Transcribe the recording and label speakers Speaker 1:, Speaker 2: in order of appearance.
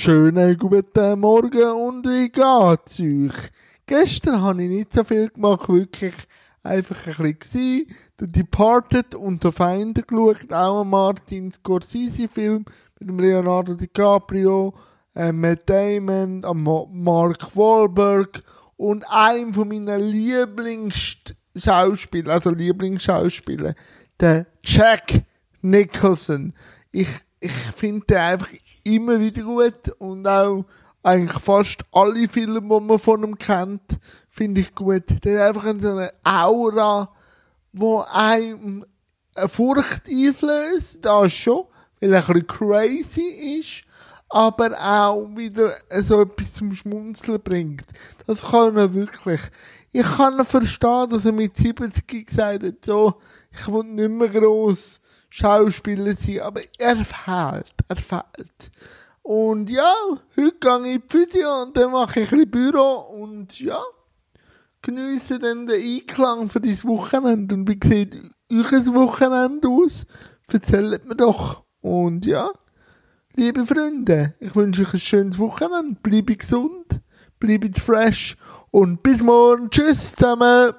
Speaker 1: Schönen guten Morgen und wie geht's euch? Gestern habe ich nicht so viel gemacht, wirklich einfach ein bisschen gewesen. The Departed und The Finder geschaut, auch ein Martin Scorsese-Film mit Leonardo DiCaprio, äh, Matt Damon, äh, Mark Wahlberg und einem von meinen Lieblingsschauspielern, also Lieblingsschauspieler, der Jack Nicholson. Ich, ich finde einfach immer wieder gut und auch eigentlich fast alle Filme, die man von ihm kennt, finde ich gut. Der hat einfach so eine Aura, wo einem eine Furcht einflößt, das schon, weil er ein bisschen crazy ist, aber auch wieder so etwas zum Schmunzeln bringt. Das kann er wirklich. Ich kann verstehen, dass er mit 70 gesagt hat, so, ich will nicht mehr gross Schauspieler sein, aber er fehlt, er fehlt. Und ja, heute gehe ich in die Physio und dann mache ich ein bisschen Büro und ja, geniesse dann den Einklang für dieses Wochenende. Und wie sieht euer Wochenende aus? Erzählt mir doch. Und ja, liebe Freunde, ich wünsche euch ein schönes Wochenende. Bleibe gesund, bleibe fresh und bis morgen. Tschüss zusammen.